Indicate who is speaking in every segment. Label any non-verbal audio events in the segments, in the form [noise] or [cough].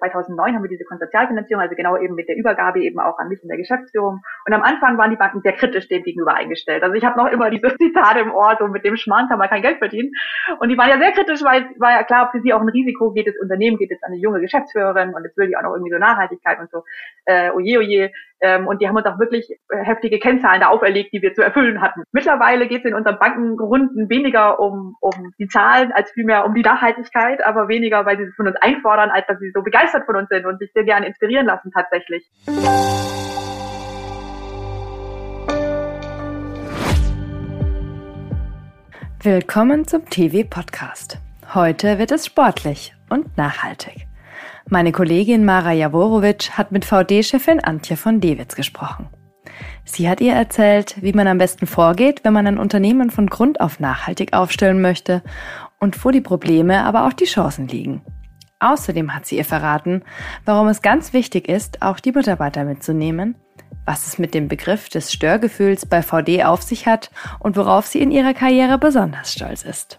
Speaker 1: 2009 haben wir diese Konsortialfinanzierung, also genau eben mit der Übergabe eben auch an mich in der Geschäftsführung. Und am Anfang waren die Banken sehr kritisch dem gegenüber eingestellt. Also ich habe noch immer diese [laughs] Zitate im Ohr, so mit dem Schmarrn kann man kein Geld verdienen. Und die waren ja sehr kritisch, weil es war ja klar, für sie auch ein Risiko geht das Unternehmen, geht jetzt an eine junge Geschäftsführerin und jetzt will die auch noch irgendwie so Nachhaltigkeit und so, äh, oje, oje. Ähm, und die haben uns auch wirklich äh, heftige Kennzahlen da auferlegt, die wir zu erfüllen hatten. Mittlerweile geht es in unseren Bankenrunden weniger um, um die Zahlen als vielmehr um die Nachhaltigkeit, aber weniger, weil sie es von uns einfordern, als dass sie so begeistert von uns sind und sich sehr gerne inspirieren lassen tatsächlich.
Speaker 2: Willkommen zum TV-Podcast. Heute wird es sportlich und nachhaltig. Meine Kollegin Mara Jaworowitsch hat mit VD-Chefin Antje von Dewitz gesprochen. Sie hat ihr erzählt, wie man am besten vorgeht, wenn man ein Unternehmen von Grund auf nachhaltig aufstellen möchte und wo die Probleme, aber auch die Chancen liegen. Außerdem hat sie ihr verraten, warum es ganz wichtig ist, auch die Mitarbeiter mitzunehmen, was es mit dem Begriff des Störgefühls bei VD auf sich hat und worauf sie in ihrer Karriere besonders stolz ist.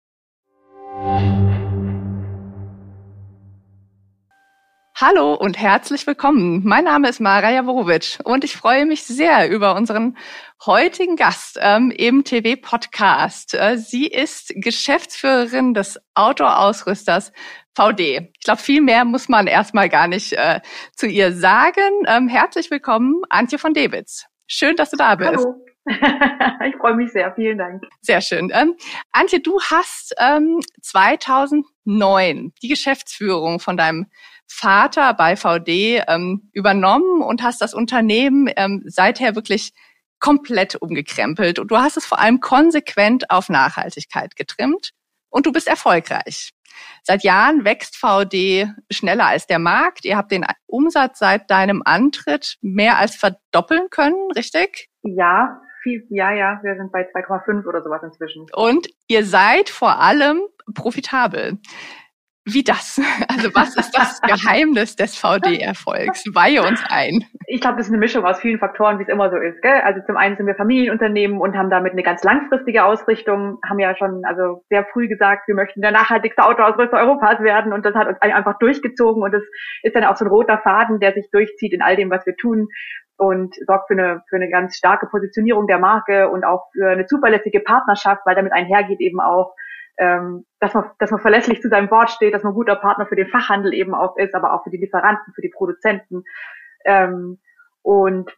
Speaker 3: Hallo und herzlich willkommen. Mein Name ist Mara Jaworowitsch und ich freue mich sehr über unseren heutigen Gast ähm, im TV-Podcast. Äh, sie ist Geschäftsführerin des Outdoor-Ausrüsters VD. Ich glaube, viel mehr muss man erstmal gar nicht äh, zu ihr sagen. Ähm, herzlich willkommen, Antje von Debitz. Schön, dass du da bist.
Speaker 1: Hallo. [laughs] ich freue mich sehr. Vielen Dank.
Speaker 3: Sehr schön. Ähm, Antje, du hast ähm, 2009 die Geschäftsführung von deinem Vater bei VD ähm, übernommen und hast das Unternehmen ähm, seither wirklich komplett umgekrempelt. Und du hast es vor allem konsequent auf Nachhaltigkeit getrimmt und du bist erfolgreich. Seit Jahren wächst VD schneller als der Markt. Ihr habt den Umsatz seit deinem Antritt mehr als verdoppeln können, richtig?
Speaker 1: Ja, viel, ja, ja, wir sind bei 2,5 oder sowas inzwischen.
Speaker 3: Und ihr seid vor allem profitabel. Wie das? [laughs] Also was ist das Geheimnis des VD-Erfolgs? Weihe uns ein.
Speaker 1: Ich glaube, das ist eine Mischung aus vielen Faktoren, wie es immer so ist. Gell? Also zum einen sind wir Familienunternehmen und haben damit eine ganz langfristige Ausrichtung, haben ja schon also sehr früh gesagt, wir möchten der nachhaltigste Autoausrüster Europas werden und das hat uns einfach durchgezogen und das ist dann auch so ein roter Faden, der sich durchzieht in all dem, was wir tun und sorgt für eine, für eine ganz starke Positionierung der Marke und auch für eine zuverlässige Partnerschaft, weil damit einhergeht eben auch, ähm, dass man, dass man verlässlich zu seinem Wort steht, dass man guter Partner für den Fachhandel eben auch ist, aber auch für die Lieferanten, für die Produzenten. Ähm, und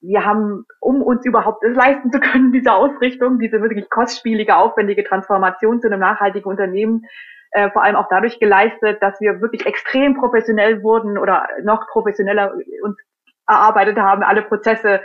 Speaker 1: wir haben, um uns überhaupt das leisten zu können, [laughs] diese Ausrichtung, diese wirklich kostspielige, aufwendige Transformation zu einem nachhaltigen Unternehmen, äh, vor allem auch dadurch geleistet, dass wir wirklich extrem professionell wurden oder noch professioneller uns erarbeitet haben, alle Prozesse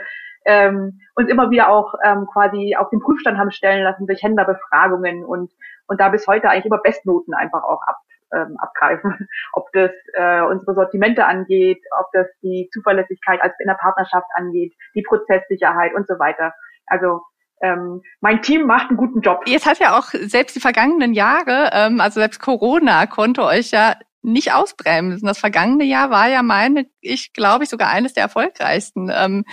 Speaker 1: ähm, uns immer wieder auch ähm, quasi auf den Prüfstand haben stellen lassen durch Händlerbefragungen und und da bis heute eigentlich immer Bestnoten einfach auch ab, ähm, abgreifen. [laughs] Ob das äh, unsere Sortimente angeht, ob das die Zuverlässigkeit als in der Partnerschaft angeht, die Prozesssicherheit und so weiter. Also ähm, mein Team macht einen guten Job.
Speaker 3: Jetzt hat ja auch selbst die vergangenen Jahre, ähm, also selbst Corona konnte euch ja nicht ausbremsen. Das vergangene Jahr war ja meine, ich glaube ich, sogar eines der erfolgreichsten ähm,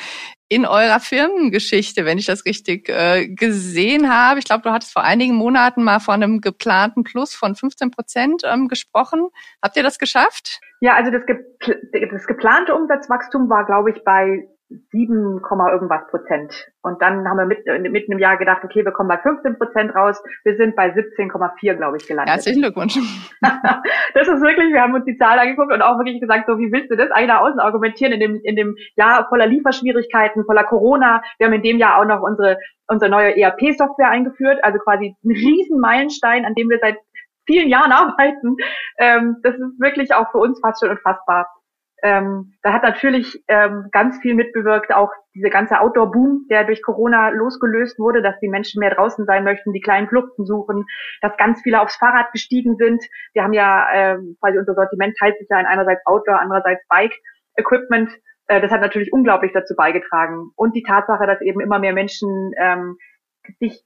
Speaker 3: in eurer Firmengeschichte, wenn ich das richtig äh, gesehen habe. Ich glaube, du hattest vor einigen Monaten mal von einem geplanten Plus von 15 Prozent ähm, gesprochen. Habt ihr das geschafft?
Speaker 1: Ja, also das, ge das geplante Umsatzwachstum war, glaube ich, bei 7, irgendwas Prozent. Und dann haben wir mit, äh, mitten im Jahr gedacht, okay, wir kommen bei 15 Prozent raus. Wir sind bei 17,4, glaube ich, gelandet.
Speaker 3: Herzlichen Glückwunsch. [laughs]
Speaker 1: das ist wirklich, wir haben uns die Zahl angeguckt und auch wirklich gesagt, so wie willst du das eigentlich nach außen argumentieren in dem, in dem Jahr voller Lieferschwierigkeiten, voller Corona. Wir haben in dem Jahr auch noch unsere, unsere neue ERP-Software eingeführt, also quasi ein riesen Meilenstein, an dem wir seit vielen Jahren [laughs] arbeiten. Ähm, das ist wirklich auch für uns fast schon unfassbar Ähm, da hat natürlich ähm, ganz viel mitbewirkt, auch diese ganze Outdoor-Boom, der durch Corona losgelöst wurde, dass die Menschen mehr draußen sein möchten, die kleinen Fluchten suchen, dass ganz viele aufs Fahrrad gestiegen sind. Wir haben ja ähm, quasi unser Sortiment teilt sich ja in einerseits Outdoor, andererseits Bike-Equipment. Äh, das hat natürlich unglaublich dazu beigetragen. Und die Tatsache, dass eben immer mehr Menschen ähm, sich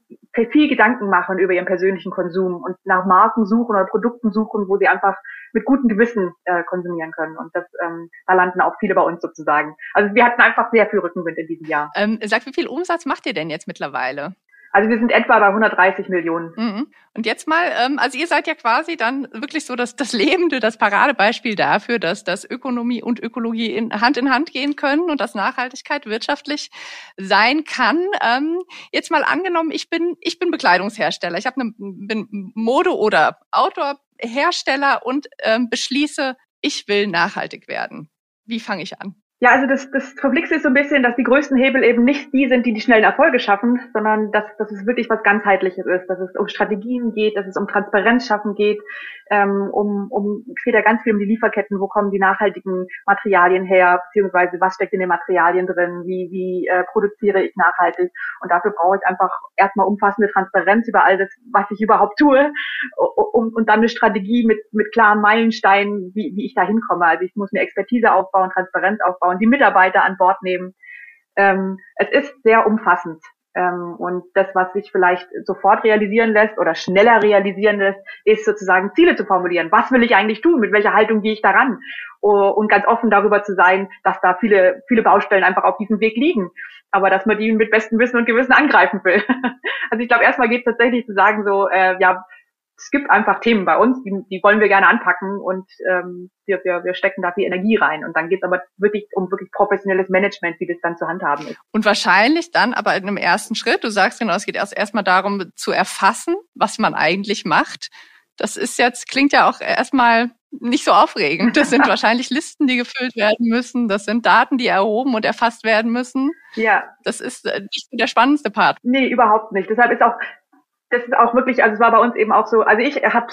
Speaker 1: viel Gedanken machen über ihren persönlichen Konsum und nach Marken suchen oder Produkten suchen, wo sie einfach mit gutem Gewissen äh, konsumieren können. Und das, ähm, da landen auch viele bei uns sozusagen. Also wir hatten einfach sehr viel Rückenwind in diesem Jahr.
Speaker 3: Ähm, sag, wie viel Umsatz macht ihr denn jetzt mittlerweile?
Speaker 1: Also wir sind etwa bei 130 Millionen.
Speaker 3: Mhm. Und jetzt mal, ähm, also ihr seid ja quasi dann wirklich so das, das lebende, das Paradebeispiel dafür, dass, dass Ökonomie und Ökologie in, Hand in Hand gehen können und dass Nachhaltigkeit wirtschaftlich sein kann. Ähm, jetzt mal angenommen, ich bin, ich bin Bekleidungshersteller, ich habe eine, bin Mode- oder Outdoor-Hersteller und ähm, beschließe, ich will nachhaltig werden. Wie fange ich an?
Speaker 1: Ja, also das, das Verflixt ist so ein bisschen, dass die größten Hebel eben nicht die sind, die die schnellen Erfolge schaffen, sondern dass, dass es wirklich was ganzheitliches ist, dass es um Strategien geht, dass es um Transparenz schaffen geht, ähm, um, um es geht ja ganz viel um die Lieferketten, wo kommen die nachhaltigen Materialien her, beziehungsweise was steckt in den Materialien drin, wie, wie äh, produziere ich nachhaltig. Und dafür brauche ich einfach erstmal umfassende Transparenz über all das, was ich überhaupt tue, um, und dann eine Strategie mit, mit klaren Meilensteinen, wie, wie ich da hinkomme. Also ich muss mir Expertise aufbauen, Transparenz aufbauen, die Mitarbeiter an Bord nehmen. Ähm, es ist sehr umfassend. Ähm, und das, was sich vielleicht sofort realisieren lässt oder schneller realisieren lässt, ist sozusagen Ziele zu formulieren. Was will ich eigentlich tun? Mit welcher Haltung gehe ich daran? Und ganz offen darüber zu sein, dass da viele, viele Baustellen einfach auf diesem Weg liegen. Aber dass man die mit bestem Wissen und Gewissen angreifen will. [laughs] Also ich glaube, erstmal geht es tatsächlich zu sagen, so, äh, ja, es gibt einfach Themen bei uns, die, die wollen wir gerne anpacken und ähm, wir, wir, wir stecken da viel Energie rein. Und dann geht es aber wirklich um wirklich professionelles Management, wie das dann zu handhaben ist.
Speaker 3: Und wahrscheinlich dann aber in einem ersten Schritt, du sagst genau, es geht erst erstmal darum zu erfassen, was man eigentlich macht. Das ist jetzt, klingt ja auch erstmal nicht so aufregend. Das sind [laughs] wahrscheinlich Listen, die gefüllt werden müssen. Das sind Daten, die erhoben und erfasst werden müssen. Ja. Das ist äh, nicht der spannendste Part.
Speaker 1: Nee, überhaupt nicht. Deshalb ist auch das ist auch wirklich, also es war bei uns eben auch so, also ich habe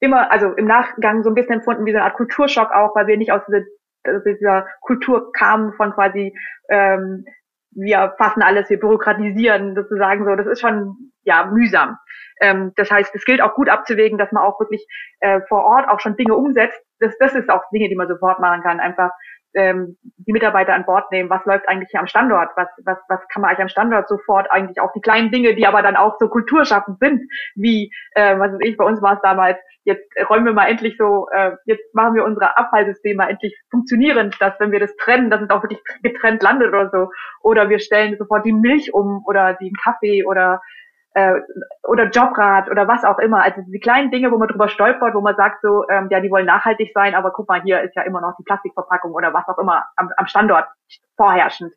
Speaker 1: immer, also im Nachgang so ein bisschen empfunden wie so eine Art Kulturschock auch, weil wir nicht aus dieser, dieser Kultur kamen von quasi, ähm, wir fassen alles, wir bürokratisieren sozusagen so, das ist schon ja mühsam. Ähm, das heißt, es gilt auch gut abzuwägen, dass man auch wirklich äh, vor Ort auch schon Dinge umsetzt. Das, das ist auch Dinge, die man sofort machen kann. Einfach ähm, die Mitarbeiter an Bord nehmen, was läuft eigentlich hier am Standort, was, was, was kann man eigentlich am Standort sofort eigentlich auch die kleinen Dinge, die aber dann auch so kulturschaffend sind, wie, äh, was weiß ich, bei uns war es damals, jetzt räumen wir mal endlich so, äh, jetzt machen wir unsere Abfallsysteme endlich funktionierend, dass wenn wir das trennen, dass es auch wirklich getrennt landet oder so, oder wir stellen sofort die Milch um oder den Kaffee oder äh, oder Jobrat oder was auch immer. Also die kleinen Dinge, wo man drüber stolpert, wo man sagt so, ähm, ja, die wollen nachhaltig sein, aber guck mal, hier ist ja immer noch die Plastikverpackung oder was auch immer am, am Standort vorherrschend.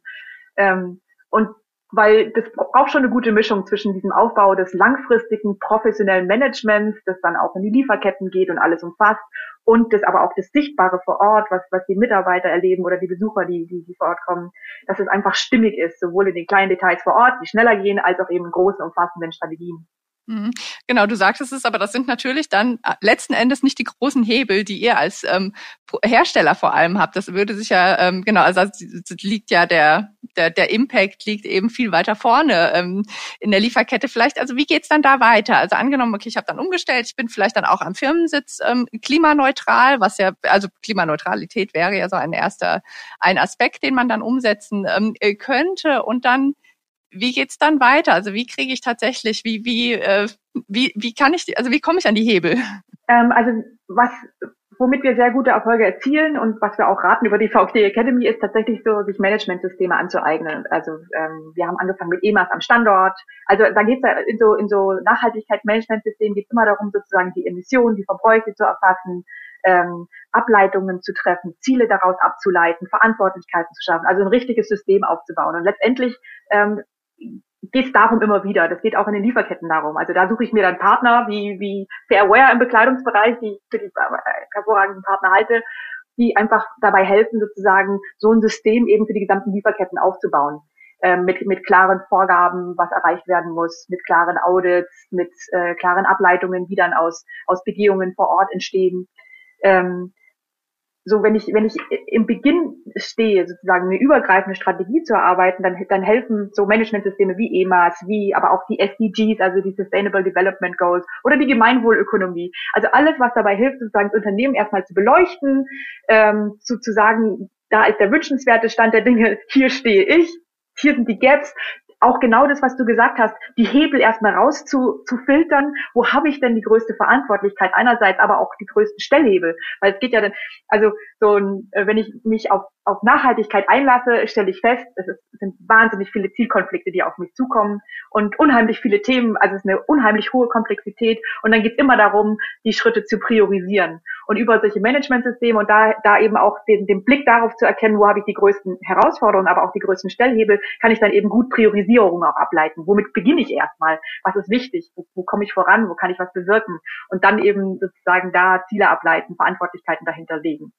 Speaker 1: Ähm, und weil das braucht schon eine gute Mischung zwischen diesem Aufbau des langfristigen professionellen Managements, das dann auch in die Lieferketten geht und alles umfasst, und das aber auch das Sichtbare vor Ort, was, was die Mitarbeiter erleben oder die Besucher, die, die, die vor Ort kommen, dass es einfach stimmig ist, sowohl in den kleinen Details vor Ort, die schneller gehen, als auch eben in großen, umfassenden Strategien.
Speaker 3: Mhm. Genau, du sagtest es, aber das sind natürlich dann äh, letzten Endes nicht die großen Hebel, die ihr als ähm, Hersteller vor allem habt. Das würde sich ja, ähm, genau, also liegt ja der, der, der Impact liegt eben viel weiter vorne ähm, in der Lieferkette. Vielleicht, also wie geht's dann da weiter? Also angenommen, okay, ich habe dann umgestellt, ich bin vielleicht dann auch am Firmensitz ähm, klimaneutral, was ja, also Klimaneutralität wäre ja so ein erster, ein Aspekt, den man dann umsetzen ähm, äh, könnte und dann wie geht's dann weiter? Also wie kriege ich tatsächlich, wie, wie, äh, wie, wie kann ich, also wie komme ich an die Hebel?
Speaker 1: Ähm, also was, womit wir sehr gute Erfolge erzielen und was wir auch raten über die VfD Academy ist tatsächlich so, sich Managementsysteme anzueignen. Also ähm, wir haben angefangen mit EMAS am Standort. Also da geht's ja in so in so Nachhaltigkeit-Managementsystemen geht immer darum, sozusagen die Emissionen, die Verbräuche zu erfassen, ähm, Ableitungen zu treffen, Ziele daraus abzuleiten, Verantwortlichkeiten zu schaffen, also ein richtiges System aufzubauen. Und letztendlich ähm, geht es darum immer wieder. Das geht auch in den Lieferketten darum. Also da suche ich mir dann Partner wie, wie Fairware im Bekleidungsbereich, die ich für die hervorragenden Partner halte, die einfach dabei helfen, sozusagen so ein System eben für die gesamten Lieferketten aufzubauen. Ähm, mit, mit klaren Vorgaben, was erreicht werden muss, mit klaren Audits, mit äh, klaren Ableitungen, die dann aus, aus Begehungen vor Ort entstehen. Ähm, so wenn ich, wenn ich im Beginn stehe, sozusagen eine übergreifende Strategie zu erarbeiten, dann, dann helfen so Managementsysteme wie EMAS, wie aber auch die SDGs, also die Sustainable Development Goals oder die Gemeinwohlökonomie. Also alles, was dabei hilft, sozusagen das Unternehmen erstmal zu beleuchten, ähm, zu, zu sagen, da ist der wünschenswerte Stand der Dinge, [laughs] hier stehe ich, hier sind die Gaps, auch genau das, was du gesagt hast, die Hebel erstmal raus zu, zu filtern, wo habe ich denn die größte Verantwortlichkeit? Einerseits, aber auch die größten Stellhebel, weil es geht ja dann, also so ein, äh, wenn ich mich auf auf Nachhaltigkeit einlasse, stelle ich fest, es, ist, es sind wahnsinnig viele Zielkonflikte, die auf mich zukommen und unheimlich viele Themen, also es ist eine unheimlich hohe Komplexität und dann geht es immer darum, die Schritte zu priorisieren und über solche Managementsysteme und da, da eben auch den, den Blick darauf zu erkennen, wo habe ich die größten Herausforderungen, aber auch die größten Stellhebel, kann ich dann eben gut Priorisierungen auch ableiten. Womit beginne ich erstmal? Was ist wichtig? Wo, wo komme ich voran? Wo kann ich was bewirken? Und dann eben sozusagen da Ziele ableiten, Verantwortlichkeiten dahinter legen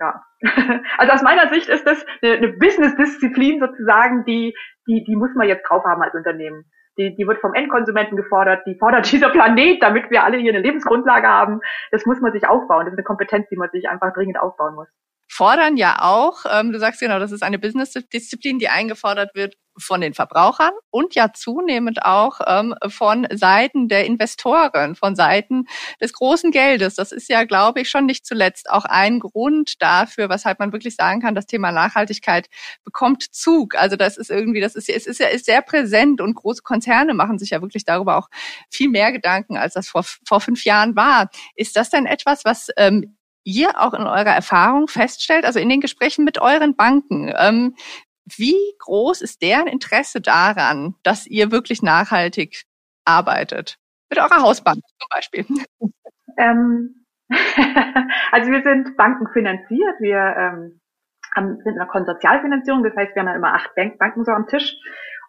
Speaker 1: ja. [laughs] Also aus meiner Sicht ist das eine, eine Business-Disziplin sozusagen, die, die, die muss man jetzt drauf haben als Unternehmen. Die, die wird vom Endkonsumenten gefordert, die fordert [laughs] dieser Planet, damit wir alle hier eine Lebensgrundlage haben. Das muss man sich aufbauen. Das ist eine Kompetenz, die man sich einfach dringend aufbauen muss
Speaker 3: fordern ja auch, ähm, du sagst genau, das ist eine Business-Disziplin, die eingefordert wird von den Verbrauchern und ja zunehmend auch ähm, von Seiten der Investoren, von Seiten des großen Geldes. Das ist ja, glaube ich, schon nicht zuletzt auch ein Grund dafür, weshalb man wirklich sagen kann, das Thema Nachhaltigkeit bekommt Zug. Also das ist irgendwie, das ist, es ist ja ist sehr präsent und große Konzerne machen sich ja wirklich darüber auch viel mehr Gedanken, als das vor, vor fünf Jahren war. Ist das denn etwas, was ähm, ihr auch in eurer Erfahrung feststellt, also in den Gesprächen mit euren Banken, ähm, wie groß ist deren Interesse daran, dass ihr wirklich nachhaltig arbeitet? Mit eurer Hausbank zum Beispiel. [laughs]
Speaker 1: Ähm, [laughs] also wir sind bankenfinanziert. Wir ähm, haben, sind in einer Konsortialfinanzierung. Das heißt, wir haben ja immer acht Banken so am Tisch.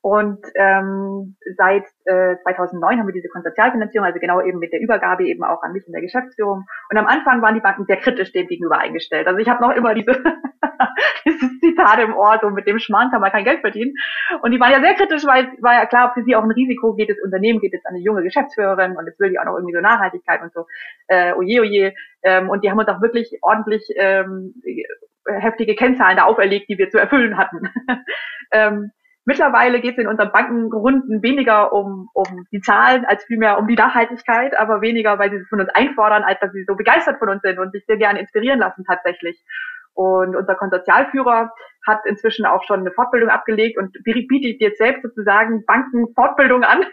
Speaker 1: Und ähm, seit äh, 2009 haben wir diese Konsortialfinanzierung, also genau eben mit der Übergabe eben auch an mich in der Geschäftsführung. Und am Anfang waren die Banken sehr kritisch dem gegenüber eingestellt. Also ich habe noch immer diese [laughs] dieses Zitat im Ohr, so mit dem Schmarrn kann man kein Geld verdienen. Und die waren ja sehr kritisch, weil war ja klar, für sie auch ein Risiko geht das Unternehmen, geht es an eine junge Geschäftsführerin und jetzt will die auch noch irgendwie so Nachhaltigkeit und so. Äh, oje, oje. Ähm, und die haben uns auch wirklich ordentlich ähm, heftige Kennzahlen da auferlegt, die wir zu erfüllen hatten. [laughs] ähm, Mittlerweile geht es in unseren Bankenrunden weniger um, um die Zahlen als vielmehr um die Nachhaltigkeit, aber weniger, weil sie es von uns einfordern, als dass sie so begeistert von uns sind und sich sehr gerne inspirieren lassen tatsächlich. Und unser Konsortialführer hat inzwischen auch schon eine Fortbildung abgelegt und bietet jetzt selbst sozusagen Bankenfortbildung an,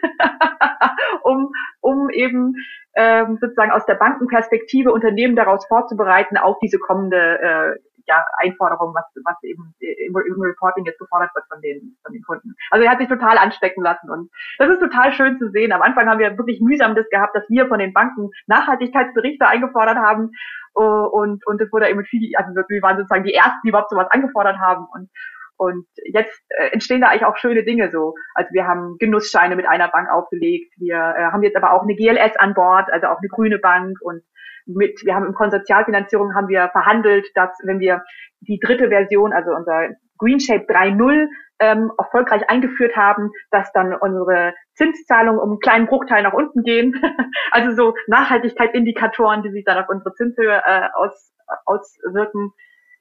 Speaker 1: [laughs] um, um eben ähm, sozusagen aus der Bankenperspektive Unternehmen daraus vorzubereiten auf diese kommende äh, ja, Einforderung, was, was eben im, im Reporting jetzt gefordert wird von den, von den Kunden. Also er hat sich total anstecken lassen und das ist total schön zu sehen. Am Anfang haben wir wirklich mühsam das gehabt, dass wir von den Banken Nachhaltigkeitsberichte eingefordert haben uh, und und es wurde eben viel, also wir waren sozusagen die ersten, die überhaupt sowas angefordert haben und und jetzt äh, entstehen da eigentlich auch schöne Dinge so. Also wir haben Genussscheine mit einer Bank aufgelegt. Wir äh, haben jetzt aber auch eine GLS an Bord, also auch eine grüne Bank und mit, wir haben im Konsortialfinanzierung haben wir verhandelt, dass wenn wir die dritte Version, also unser Green Shape 3.0 ähm, erfolgreich eingeführt haben, dass dann unsere Zinszahlungen um einen kleinen Bruchteil nach unten gehen. [laughs] also so Nachhaltigkeitsindikatoren, die sich dann auf unsere Zinshöhe äh, aus, auswirken.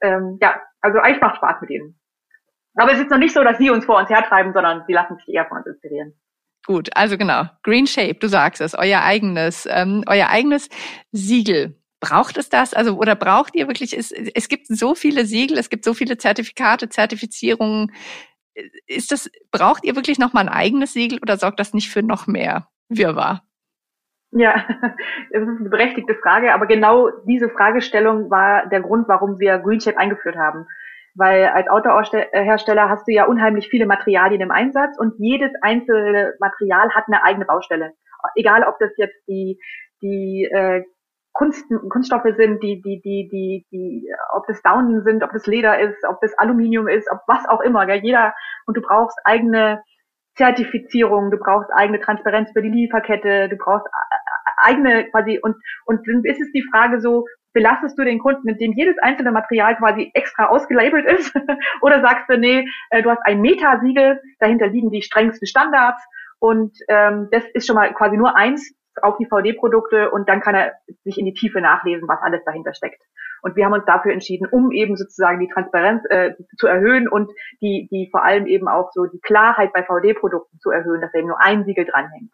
Speaker 1: Ähm, ja, also eigentlich macht Spaß mit ihnen. Aber es ist noch nicht so, dass sie uns vor uns hertreiben, sondern sie lassen sich eher von uns inspirieren.
Speaker 3: Gut, also genau. Green Shape, du sagst es, euer eigenes, ähm, euer eigenes Siegel. Braucht es das? Also, oder braucht ihr wirklich, es, es gibt so viele Siegel, es gibt so viele Zertifikate, Zertifizierungen. Ist das, braucht ihr wirklich nochmal ein eigenes Siegel oder sorgt das nicht für noch mehr Wirrwarr?
Speaker 1: Ja, [laughs] das ist eine berechtigte Frage, aber genau diese Fragestellung war der Grund, warum wir Green Shape eingeführt haben weil als Autohersteller hast du ja unheimlich viele Materialien im Einsatz und jedes einzelne Material hat eine eigene Baustelle. Egal, ob das jetzt die die äh, Kunst, Kunststoffe sind, die die die die die, ob das Daunen sind, ob das Leder ist, ob das Aluminium ist, ob was auch immer. Gell? Jeder und du brauchst eigene Zertifizierung, du brauchst eigene Transparenz für die Lieferkette, du brauchst eigene quasi und und dann ist es die Frage so, belastest du den Kunden, indem jedes einzelne Material quasi extra ausgelabelt ist? [laughs] Oder sagst du, nee, äh, du hast ein Meta-Siegel, dahinter liegen die strengsten Standards und ähm, das ist schon mal quasi nur eins auf die VD-Produkte und dann kann er sich in die Tiefe nachlesen, was alles dahinter steckt. Und wir haben uns dafür entschieden, um eben sozusagen die Transparenz äh, zu erhöhen und die, die vor allem eben auch so die Klarheit bei VD-Produkten zu erhöhen, dass eben nur ein Siegel dranhängt.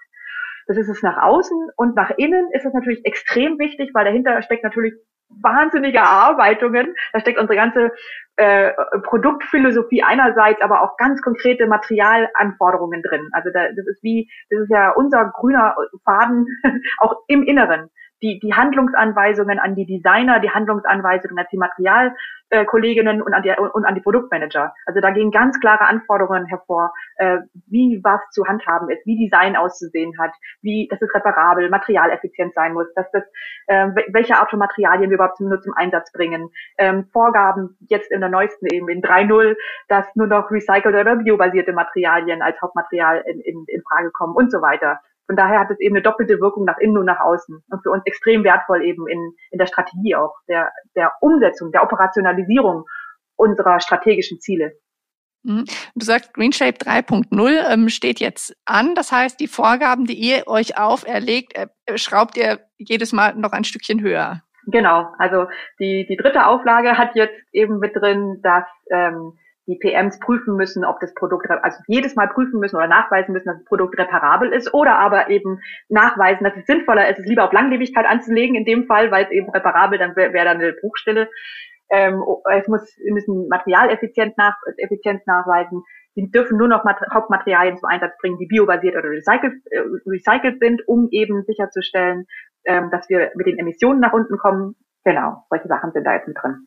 Speaker 1: Das ist es nach außen und nach innen ist es natürlich extrem wichtig, weil dahinter steckt natürlich wahnsinnige Erarbeitungen. Da steckt unsere ganze äh, Produktphilosophie einerseits, aber auch ganz konkrete Materialanforderungen drin. Also da, das ist wie, das ist ja unser grüner Faden [laughs] auch im Inneren die, die Handlungsanweisungen an die Designer, die Handlungsanweisungen an die Materialkolleginnen und an die, und an die Produktmanager. Also da gehen ganz klare Anforderungen hervor, äh, wie was zu handhaben ist, wie Design auszusehen hat, wie, dass es reparabel, materialeffizient sein muss, dass das, äh, welche Art von Materialien wir überhaupt nur zum Einsatz bringen. Ähm, Vorgaben jetzt in der neuesten eben in 3.0, dass nur noch recycelte oder biobasierte Materialien als Hauptmaterial in, in, in Frage kommen und so weiter. Von daher hat es eben eine doppelte Wirkung nach innen und nach außen und für uns extrem wertvoll eben in, in der Strategie auch, der, der Umsetzung, der Operationalisierung unserer strategischen Ziele.
Speaker 3: Mhm. Du sagst, GreenShape 3.0 ähm, steht jetzt an. Das heißt, die Vorgaben, die ihr euch auferlegt, äh, schraubt ihr jedes Mal noch ein Stückchen höher.
Speaker 1: Genau. Also die, die dritte Auflage hat jetzt eben mit drin, dass ähm, die PMs prüfen müssen, ob das Produkt, also jedes Mal prüfen müssen oder nachweisen müssen, dass das Produkt reparabel ist oder aber eben nachweisen, dass es sinnvoller ist, es lieber auf Langlebigkeit anzulegen in dem Fall, weil es eben reparabel, dann wäre wär dann eine Bruchstelle. Ähm, es muss, müssen Materialeffizienz nach, Effizienz nachweisen. Sie dürfen nur noch Hauptmaterialien zum Einsatz bringen, die biobasiert oder recycelt, äh, recycelt sind, um eben sicherzustellen, ähm, dass wir mit den Emissionen nach unten kommen. Genau, solche Sachen sind da jetzt mit drin.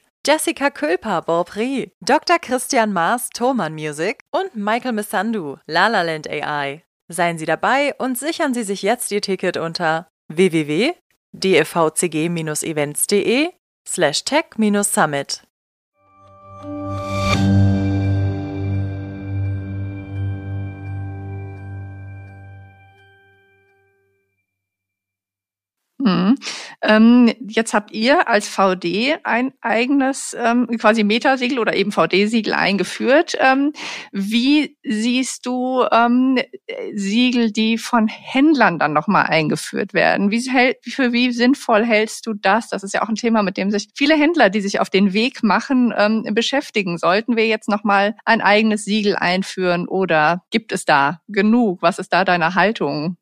Speaker 4: Jessica Külper, Beaupré, Dr. Christian Maas, Thoman Music und Michael Missandu, Lalaland AI. Seien Sie dabei und sichern Sie sich jetzt Ihr Ticket unter www.dfvcg-events.de slash tech-summit.
Speaker 3: Mhm. Ähm, jetzt habt ihr als VD ein eigenes ähm, quasi Metasiegel oder eben VD-Siegel eingeführt. Ähm, wie siehst du ähm, Siegel, die von Händlern dann nochmal eingeführt werden? Wie, für wie sinnvoll hältst du das? Das ist ja auch ein Thema, mit dem sich viele Händler, die sich auf den Weg machen, ähm, beschäftigen. Sollten wir jetzt nochmal ein eigenes Siegel einführen oder gibt es da genug? Was ist da deine Haltung?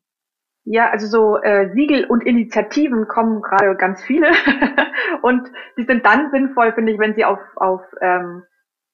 Speaker 1: Ja, also so äh, Siegel und Initiativen kommen gerade ganz viele [laughs] und die sind dann sinnvoll, finde ich, wenn sie auf, auf ähm,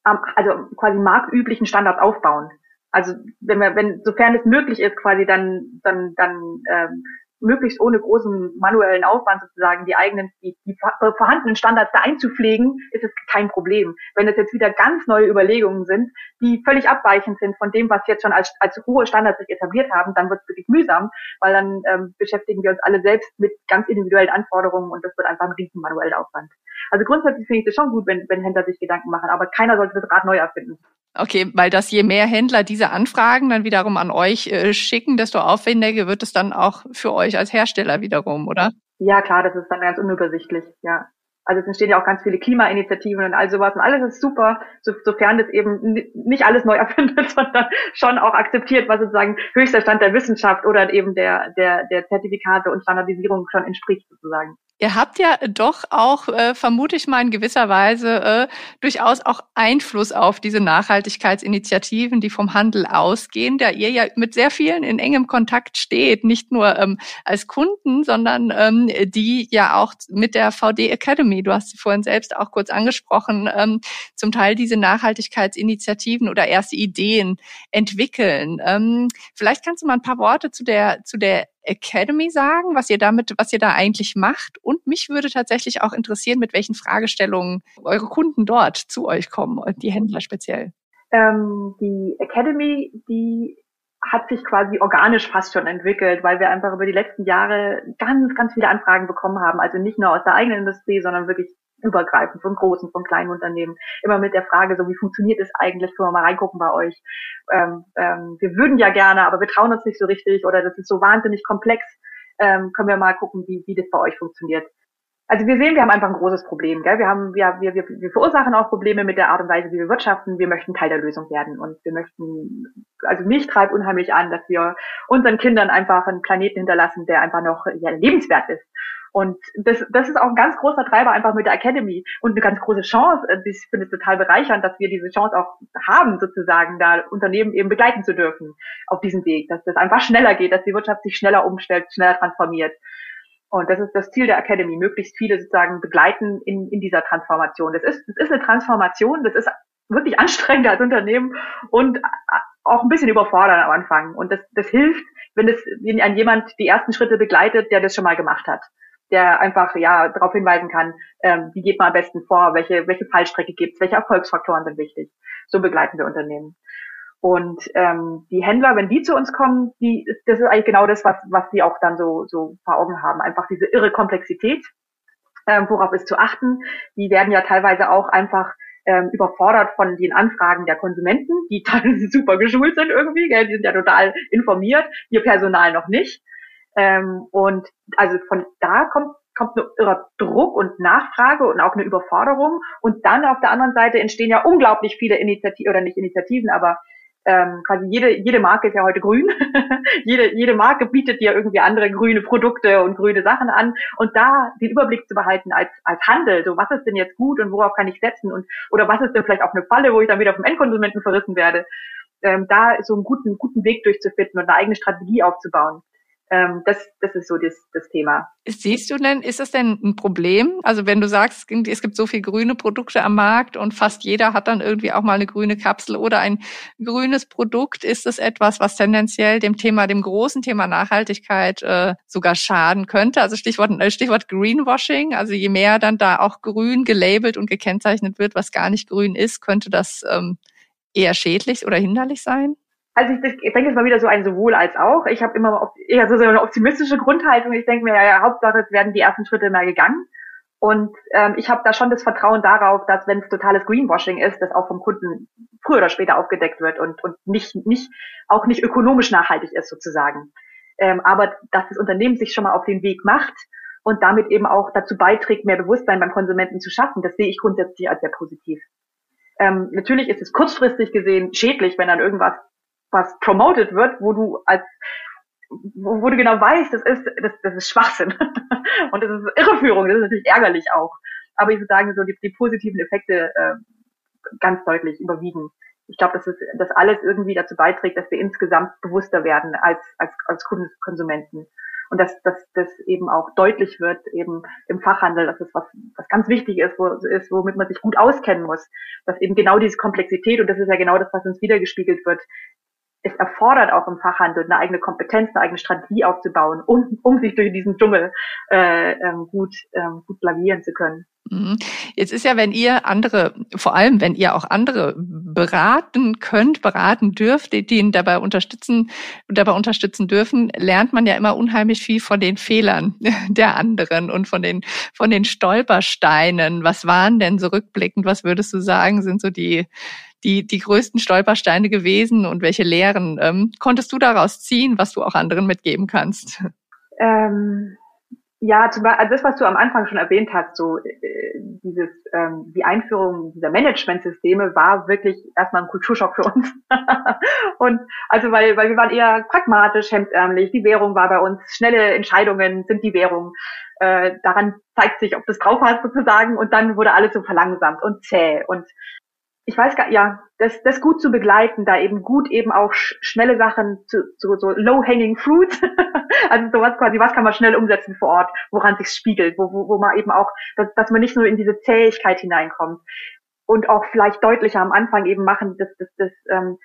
Speaker 1: also quasi marktüblichen Standards aufbauen. Also wenn wir, wenn sofern es möglich ist, quasi dann dann dann ähm, möglichst ohne großen manuellen Aufwand sozusagen die eigenen, die, die vorhandenen Standards da einzupflegen, ist es kein Problem. Wenn es jetzt wieder ganz neue Überlegungen sind, die völlig abweichend sind von dem, was jetzt schon als, als hohe Standards sich etabliert haben, dann wird es wirklich mühsam, weil dann ähm, beschäftigen wir uns alle selbst mit ganz individuellen Anforderungen und das wird einfach ein riesen manueller Aufwand. Also grundsätzlich finde ich es schon gut, wenn, wenn Händler sich Gedanken machen, aber keiner sollte das Rad neu erfinden.
Speaker 3: Okay, weil das je mehr Händler diese Anfragen dann wiederum an euch äh, schicken, desto aufwendiger wird es dann auch für euch als Hersteller wiederum, oder?
Speaker 1: Ja, klar, das ist dann ganz unübersichtlich, ja. Also es entstehen ja auch ganz viele Klimainitiativen und all sowas und alles ist super, so, sofern das eben nicht alles neu [laughs] erfindet, sondern schon auch akzeptiert, was sozusagen höchster Stand der Wissenschaft oder eben der, der, der Zertifikate und Standardisierung schon entspricht sozusagen.
Speaker 3: Ihr habt ja doch auch, äh, vermute ich mal in gewisser Weise, äh, durchaus auch Einfluss auf diese Nachhaltigkeitsinitiativen, die vom Handel ausgehen, da ihr ja mit sehr vielen in engem Kontakt steht, nicht nur ähm, als Kunden, sondern ähm, die ja auch mit der VD Academy, du hast sie vorhin selbst auch kurz angesprochen, ähm, zum Teil diese Nachhaltigkeitsinitiativen oder erste Ideen entwickeln. Ähm, vielleicht kannst du mal ein paar Worte zu der, zu der Academy sagen, was ihr damit, was ihr da eigentlich macht. Und mich würde tatsächlich auch interessieren, mit welchen Fragestellungen eure Kunden dort zu euch kommen, die Händler speziell.
Speaker 1: Ähm, die Academy, die hat sich quasi organisch fast schon entwickelt, weil wir einfach über die letzten Jahre ganz, ganz viele Anfragen bekommen haben. Also nicht nur aus der eigenen Industrie, sondern wirklich übergreifend von großen, von kleinen Unternehmen. Immer mit der Frage, so wie funktioniert es eigentlich? Können wir mal reingucken bei euch? Ähm, ähm, wir würden ja gerne, aber wir trauen uns nicht so richtig oder das ist so wahnsinnig komplex. Ähm, können wir mal gucken, wie, wie das bei euch funktioniert. Also wir sehen, wir haben einfach ein großes Problem. Gell? Wir, haben, wir, wir, wir verursachen auch Probleme mit der Art und Weise, wie wir wirtschaften. Wir möchten Teil der Lösung werden und wir möchten, also mich treibt unheimlich an, dass wir unseren Kindern einfach einen Planeten hinterlassen, der einfach noch ja, lebenswert ist. Und das, das ist auch ein ganz großer Treiber einfach mit der Academy und eine ganz große Chance. Ich finde es total bereichernd, dass wir diese Chance auch haben, sozusagen, da Unternehmen eben begleiten zu dürfen auf diesem Weg, dass das einfach schneller geht, dass die Wirtschaft sich schneller umstellt, schneller transformiert. Und das ist das Ziel der Academy, möglichst viele sozusagen begleiten in, in dieser Transformation. Das ist, das ist eine Transformation, das ist wirklich anstrengend als Unternehmen und auch ein bisschen überfordern am Anfang. Und das, das hilft, wenn es wenn ein jemand die ersten Schritte begleitet, der das schon mal gemacht hat, der einfach ja darauf hinweisen kann, ähm, wie geht man am besten vor, welche welche Fallstrecke gibt's, welche Erfolgsfaktoren sind wichtig. So begleiten wir Unternehmen. Und ähm, die Händler, wenn die zu uns kommen, die, das ist eigentlich genau das, was, was sie auch dann so, so vor Augen haben. Einfach diese irre Komplexität, ähm, worauf ist zu achten. Die werden ja teilweise auch einfach ähm, überfordert von den Anfragen der Konsumenten, die [laughs] teilweise super geschult sind irgendwie, gell? die sind ja total informiert, ihr Personal noch nicht. Ähm, und also von da kommt kommt ein irrer Druck und Nachfrage und auch eine Überforderung. Und dann auf der anderen Seite entstehen ja unglaublich viele Initiativen, oder nicht Initiativen, aber ähm, quasi jede, jede Marke ist ja heute grün. [laughs] jede, jede Marke bietet ja irgendwie andere grüne Produkte und grüne Sachen an. Und da den Überblick zu behalten als, als Handel, so was ist denn jetzt gut und worauf kann ich setzen und oder was ist denn vielleicht auch eine Falle, wo ich dann wieder vom Endkonsumenten verrissen werde. Ähm, da so einen guten, guten Weg durchzufinden und eine eigene Strategie aufzubauen ähm, das, das ist so das, das Thema.
Speaker 3: Siehst du denn, ist das denn ein Problem? Also wenn du sagst, es gibt so viel grüne Produkte am Markt und fast jeder hat dann irgendwie auch mal eine grüne Kapsel oder ein grünes Produkt, ist das etwas, was tendenziell dem Thema, dem großen Thema Nachhaltigkeit äh, sogar schaden könnte? Also Stichwort, äh, Stichwort Greenwashing, also je mehr dann da auch grün gelabelt und gekennzeichnet wird, was gar nicht grün ist, könnte das ähm, eher schädlich oder hinderlich sein?
Speaker 1: Also ich, ich denke, es war wieder so ein sowohl als auch. Ich habe immer eher so eine optimistische Grundhaltung. Ich denke mir, ja, ja, Hauptsache, es werden die ersten Schritte mal gegangen. Und ähm, ich habe da schon das Vertrauen darauf, dass wenn es totales Greenwashing ist, das auch vom Kunden früher oder später aufgedeckt wird und, und nicht, nicht, auch nicht ökonomisch nachhaltig ist sozusagen. Ähm, aber dass das Unternehmen sich schon mal auf den Weg macht und damit eben auch dazu beiträgt, mehr Bewusstsein beim Konsumenten zu schaffen, das sehe ich grundsätzlich als sehr positiv. Ähm, natürlich ist es kurzfristig gesehen schädlich, wenn dann irgendwas was promoted wird, wo du als wo, wo du genau weißt, das ist, das, das ist Schwachsinn. [laughs] und das ist Irreführung, das ist natürlich ärgerlich auch. Aber ich würde sagen, so die, die positiven Effekte äh, ganz deutlich überwiegen. Ich glaube, dass es dass alles irgendwie dazu beiträgt, dass wir insgesamt bewusster werden als, als, als Kunden, Konsumenten. Und dass, dass das eben auch deutlich wird, eben im Fachhandel, dass es was, was ganz wichtig ist, wo, ist, womit man sich gut auskennen muss. Dass eben genau diese Komplexität, und das ist ja genau das, was uns wiedergespiegelt wird, es erfordert auch im Fachhandel eine eigene Kompetenz, eine eigene Strategie aufzubauen, um, um sich durch diesen Dschungel äh, ähm, gut, ähm, gut lavieren zu können.
Speaker 3: Mhm. Jetzt ist ja, wenn ihr andere, vor allem wenn ihr auch andere beraten könnt, beraten dürft, die ihn dabei unterstützen, dabei unterstützen dürfen, lernt man ja immer unheimlich viel von den Fehlern [laughs] der anderen und von den, von den Stolpersteinen. Was waren denn so rückblickend? Was würdest du sagen, sind so die, die, die größten Stolpersteine gewesen und welche Lehren ähm, konntest du daraus ziehen, was du auch anderen mitgeben kannst?
Speaker 1: Ähm, ja, zum Beispiel, also das, was du am Anfang schon erwähnt hast, so äh, dieses ähm, die Einführung dieser Managementsysteme war wirklich erstmal ein Kulturschock für uns. [laughs] und also weil weil wir waren eher pragmatisch, hemdsärmlich. Die Währung war bei uns schnelle Entscheidungen sind die Währung. Äh, daran zeigt sich, ob du es drauf hast sozusagen. Und dann wurde alles so verlangsamt und zäh und ich weiß gar, ja, das, das gut zu begleiten, da eben gut eben auch sch schnelle Sachen zu, zu so low-hanging fruit, [laughs] also sowas quasi, was kann man schnell umsetzen vor Ort, woran sich spiegelt, wo, wo, wo man eben auch, dass, dass man nicht nur in diese Zähigkeit hineinkommt und auch vielleicht deutlicher am Anfang eben machen, dass, dass, dass ähm,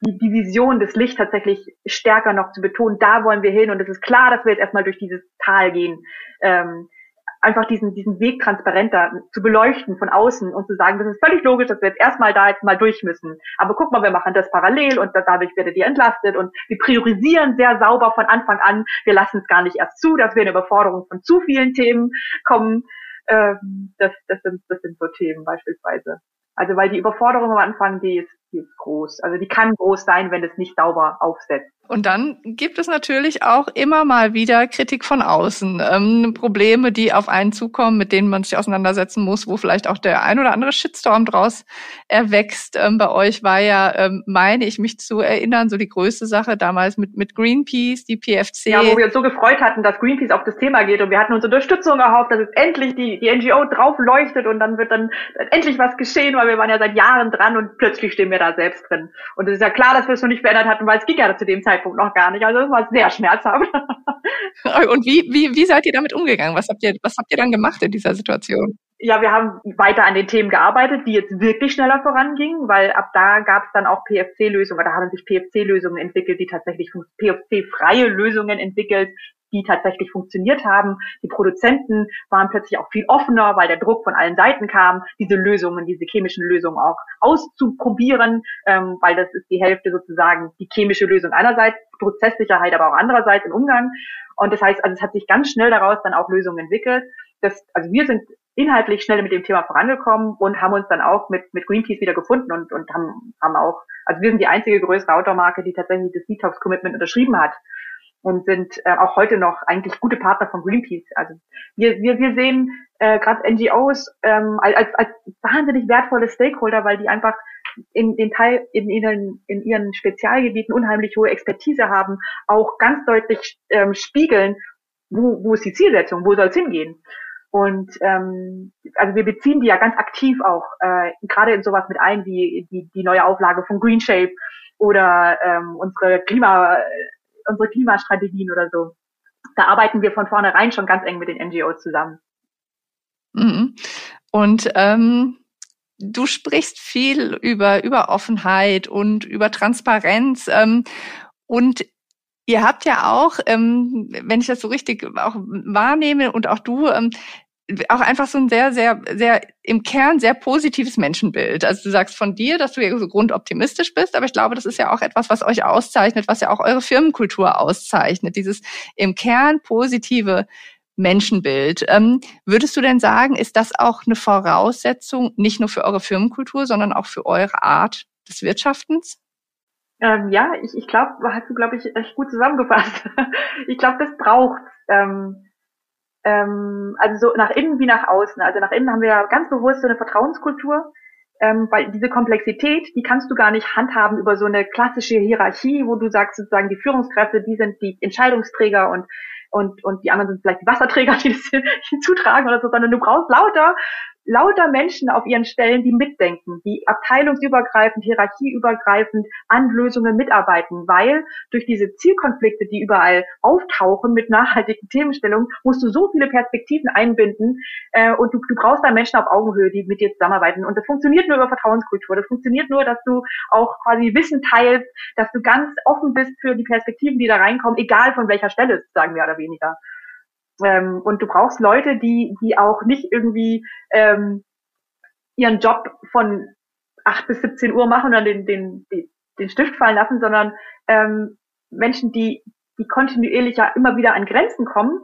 Speaker 1: die, die Vision des Licht tatsächlich stärker noch zu betonen, da wollen wir hin und es ist klar, dass wir jetzt erstmal durch dieses Tal gehen. Ähm, einfach diesen, diesen Weg transparenter zu beleuchten von außen und zu sagen, das ist völlig logisch, dass wir jetzt erstmal da jetzt mal durch müssen. Aber guck mal, wir machen das parallel und dadurch werdet ihr entlastet und wir priorisieren sehr sauber von Anfang an. Wir lassen es gar nicht erst zu, dass wir in Überforderung von zu vielen Themen kommen. Ähm, das, das, sind, das sind so Themen beispielsweise. Also weil die Überforderung am Anfang, die ist, die ist groß. Also die kann groß sein, wenn es nicht sauber aufsetzt.
Speaker 3: Und dann gibt es natürlich auch immer mal wieder Kritik von außen, ähm, Probleme, die auf einen zukommen, mit denen man sich auseinandersetzen muss, wo vielleicht auch der ein oder andere Shitstorm draus erwächst. Ähm, bei euch war ja, ähm, meine ich mich zu erinnern, so die größte Sache damals mit, mit Greenpeace, die PFC.
Speaker 1: Ja, wo wir uns so gefreut hatten, dass Greenpeace auf das Thema geht und wir hatten unsere Unterstützung erhofft, dass jetzt endlich die, die NGO drauf leuchtet und dann wird dann endlich was geschehen, weil wir waren ja seit Jahren dran und plötzlich stehen wir da selbst drin. Und es ist ja klar, dass wir es noch nicht verändert hatten, weil es ging ja zu dem Zeitpunkt noch gar nicht. Also das war sehr schmerzhaft. [laughs]
Speaker 3: Und wie, wie, wie seid ihr damit umgegangen? Was habt ihr, was habt ihr dann gemacht in dieser Situation?
Speaker 1: Ja, wir haben weiter an den Themen gearbeitet, die jetzt wirklich schneller vorangingen, weil ab da gab es dann auch PFC-Lösungen, da haben sich PFC-Lösungen entwickelt, die tatsächlich PFC-freie Lösungen entwickelt, die tatsächlich funktioniert haben. Die Produzenten waren plötzlich auch viel offener, weil der Druck von allen Seiten kam, diese Lösungen, diese chemischen Lösungen auch auszuprobieren, ähm, weil das ist die Hälfte sozusagen die chemische Lösung einerseits, Prozesssicherheit aber auch andererseits im Umgang. Und das heißt, also es hat sich ganz schnell daraus dann auch Lösungen entwickelt. Das, also wir sind inhaltlich schnell mit dem Thema vorangekommen und haben uns dann auch mit, mit Greenpeace wieder gefunden und, und haben, haben auch, also wir sind die einzige größere Outdoor-Marke, die tatsächlich das Detox-Commitment unterschrieben hat und sind äh, auch heute noch eigentlich gute Partner von Greenpeace. Also wir, wir, wir sehen äh, gerade NGOs ähm, als, als wahnsinnig wertvolle Stakeholder, weil die einfach in den Teil in ihren in ihren Spezialgebieten unheimlich hohe Expertise haben, auch ganz deutlich ähm, spiegeln, wo, wo ist die Zielsetzung, wo soll es hingehen. Und ähm, also wir beziehen die ja ganz aktiv auch äh, gerade in sowas mit ein, wie die, die neue Auflage von Green Shape oder ähm, unsere Klima unsere Klimastrategien oder so. Da arbeiten wir von vornherein schon ganz eng mit den NGOs zusammen.
Speaker 3: Mhm. Und ähm, du sprichst viel über, über Offenheit und über Transparenz. Ähm, und ihr habt ja auch, ähm, wenn ich das so richtig auch wahrnehme und auch du, ähm, auch einfach so ein sehr, sehr, sehr im Kern sehr positives Menschenbild. Also du sagst von dir, dass du ja so grundoptimistisch bist, aber ich glaube, das ist ja auch etwas, was euch auszeichnet, was ja auch eure Firmenkultur auszeichnet. Dieses im Kern positive Menschenbild. Ähm, würdest du denn sagen, ist das auch eine Voraussetzung nicht nur für eure Firmenkultur, sondern auch für eure Art des Wirtschaftens?
Speaker 1: Ähm, ja, ich, ich glaube, hast du, glaube ich, echt gut zusammengefasst. [laughs] ich glaube, das braucht. Ähm, ähm, also so nach innen wie nach außen. Also nach innen haben wir ganz bewusst so eine Vertrauenskultur, ähm, weil diese Komplexität, die kannst du gar nicht handhaben über so eine klassische Hierarchie, wo du sagst sozusagen die Führungskräfte, die sind die Entscheidungsträger und und und die anderen sind vielleicht die Wasserträger, [laughs] die das hinzutragen oder so, sondern du brauchst lauter lauter Menschen auf ihren Stellen, die mitdenken, die abteilungsübergreifend, hierarchieübergreifend an Lösungen mitarbeiten, weil durch diese Zielkonflikte, die überall auftauchen mit nachhaltigen Themenstellungen, musst du so viele Perspektiven einbinden äh, und du, du brauchst da Menschen auf Augenhöhe, die mit dir zusammenarbeiten. Und das funktioniert nur über Vertrauenskultur. Das funktioniert nur, dass du auch quasi Wissen teilst, dass du ganz offen bist für die Perspektiven, die da reinkommen, egal von welcher Stelle, sagen wir oder weniger. Ähm, und du brauchst Leute, die, die auch nicht irgendwie ähm, ihren Job von 8 bis 17 Uhr machen und dann den, den, den, Stift fallen lassen, sondern ähm, Menschen, die, die kontinuierlich ja immer wieder an Grenzen kommen,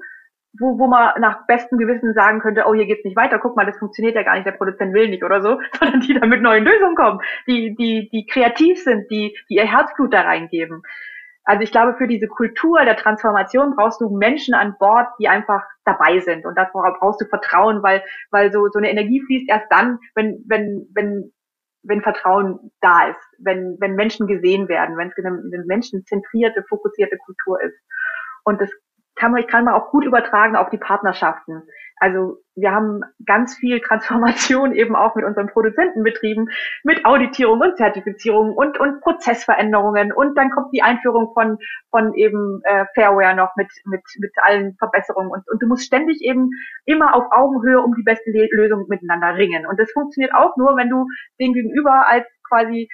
Speaker 1: wo, wo man nach bestem Gewissen sagen könnte, oh, hier geht's nicht weiter, guck mal, das funktioniert ja gar nicht, der Produzent will nicht oder so, [laughs] sondern die da mit neuen Lösungen kommen, die, die, die kreativ sind, die, die ihr Herzblut da reingeben. Also ich glaube, für diese Kultur der Transformation brauchst du Menschen an Bord, die einfach dabei sind. Und davor brauchst du Vertrauen, weil, weil so, so eine Energie fließt erst dann, wenn, wenn, wenn, wenn Vertrauen da ist, wenn, wenn Menschen gesehen werden, wenn es eine, eine menschenzentrierte, fokussierte Kultur ist. Und das kann man, kann man auch gut übertragen auf die Partnerschaften. Also wir haben ganz viel Transformation eben auch mit unseren Produzentenbetrieben, mit Auditierung und Zertifizierung und, und Prozessveränderungen und dann kommt die Einführung von, von eben äh, Fairware noch mit, mit, mit allen Verbesserungen und, und du musst ständig eben immer auf Augenhöhe um die beste Lösung miteinander ringen. Und das funktioniert auch nur, wenn du den Gegenüber als quasi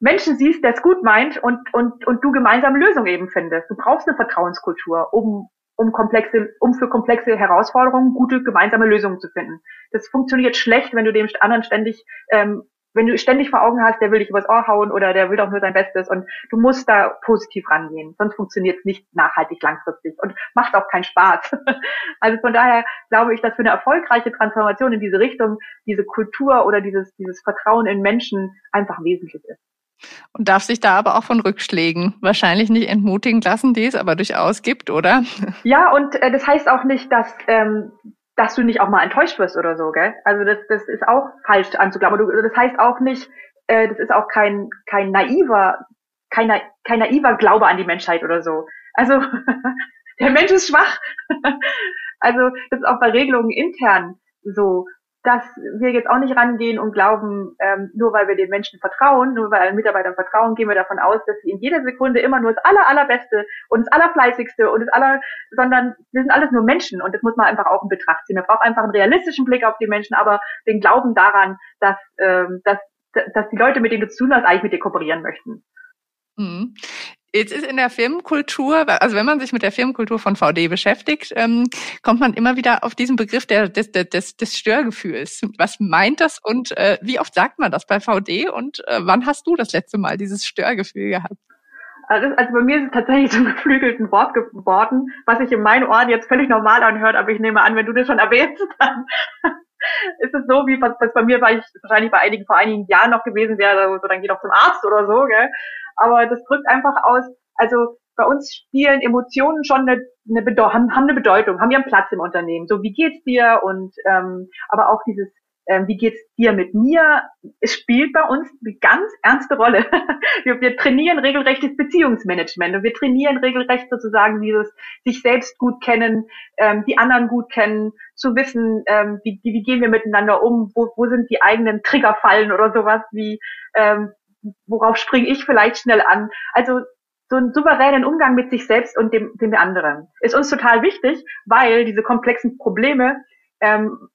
Speaker 1: Menschen siehst, der es gut meint und, und, und du gemeinsam Lösungen eben findest. Du brauchst eine Vertrauenskultur, um um komplexe, um für komplexe Herausforderungen gute gemeinsame Lösungen zu finden. Das funktioniert schlecht, wenn du dem anderen ständig ähm, wenn du ständig vor Augen hast, der will dich übers Ohr hauen oder der will doch nur sein Bestes und du musst da positiv rangehen, sonst funktioniert es nicht nachhaltig langfristig und macht auch keinen Spaß. [laughs] Also von daher glaube ich, dass für eine erfolgreiche Transformation in diese Richtung diese Kultur oder dieses, dieses Vertrauen in Menschen einfach wesentlich ist.
Speaker 3: Und darf sich da aber auch von Rückschlägen wahrscheinlich nicht entmutigen lassen, die es aber durchaus gibt, oder? [laughs]
Speaker 1: Ja, und äh, das heißt auch nicht, dass ähm, dass du nicht auch mal enttäuscht wirst oder so, gell? Also das, das ist auch falsch anzuglauben. Das heißt auch nicht, äh, das ist auch kein, kein naiver, kein, kein naiver Glaube an die Menschheit oder so. Also [laughs] der Mensch ist schwach. [laughs] also das ist auch bei Regelungen intern so dass wir jetzt auch nicht rangehen und glauben, ähm, nur weil wir den Menschen vertrauen, nur weil Mitarbeitern vertrauen, gehen wir davon aus, dass sie in jeder Sekunde immer nur das aller, allerbeste und das allerfleißigste und das aller, sondern wir sind alles nur Menschen und das muss man einfach auch in Betracht ziehen. Man braucht einfach einen realistischen Blick auf die Menschen, aber den Glauben daran, dass, ähm, dass, dass die Leute, mit denen du zu tun hast, eigentlich mit dir kooperieren möchten.
Speaker 3: Mhm. Jetzt ist in der Firmenkultur, also wenn man sich mit der Firmenkultur von VD beschäftigt, ähm, kommt man immer wieder auf diesen Begriff der, des, des, des Störgefühls. Was meint das und äh, wie oft sagt man das bei VD und äh, wann hast du das letzte Mal dieses Störgefühl gehabt?
Speaker 1: Also, also bei mir ist es tatsächlich [laughs] zum geflügelten Wort geworden, was sich in meinen Ohren jetzt völlig normal anhört, aber ich nehme an, wenn du das schon erwähnst, [laughs] dann ist es so, wie was, was bei mir wahrscheinlich bei einigen vor einigen Jahren noch gewesen wäre, so dann geh doch zum Arzt oder so, gell? Aber das drückt einfach aus, also bei uns spielen Emotionen schon eine, eine Bedeutung, haben, haben eine Bedeutung, haben ihren Platz im Unternehmen. So, wie geht's dir? Und ähm, aber auch dieses, ähm, wie geht's dir mit mir? Es spielt bei uns eine ganz ernste Rolle. [laughs] wir, wir trainieren regelrechtes Beziehungsmanagement und wir trainieren regelrecht sozusagen dieses sich selbst gut kennen, ähm, die anderen gut kennen, zu wissen, ähm, wie, wie gehen wir miteinander um, wo, wo sind die eigenen Triggerfallen oder sowas, wie ähm, worauf springe ich vielleicht schnell an? Also so einen souveränen Umgang mit sich selbst und dem, dem anderen ist uns total wichtig, weil diese komplexen Probleme ähm,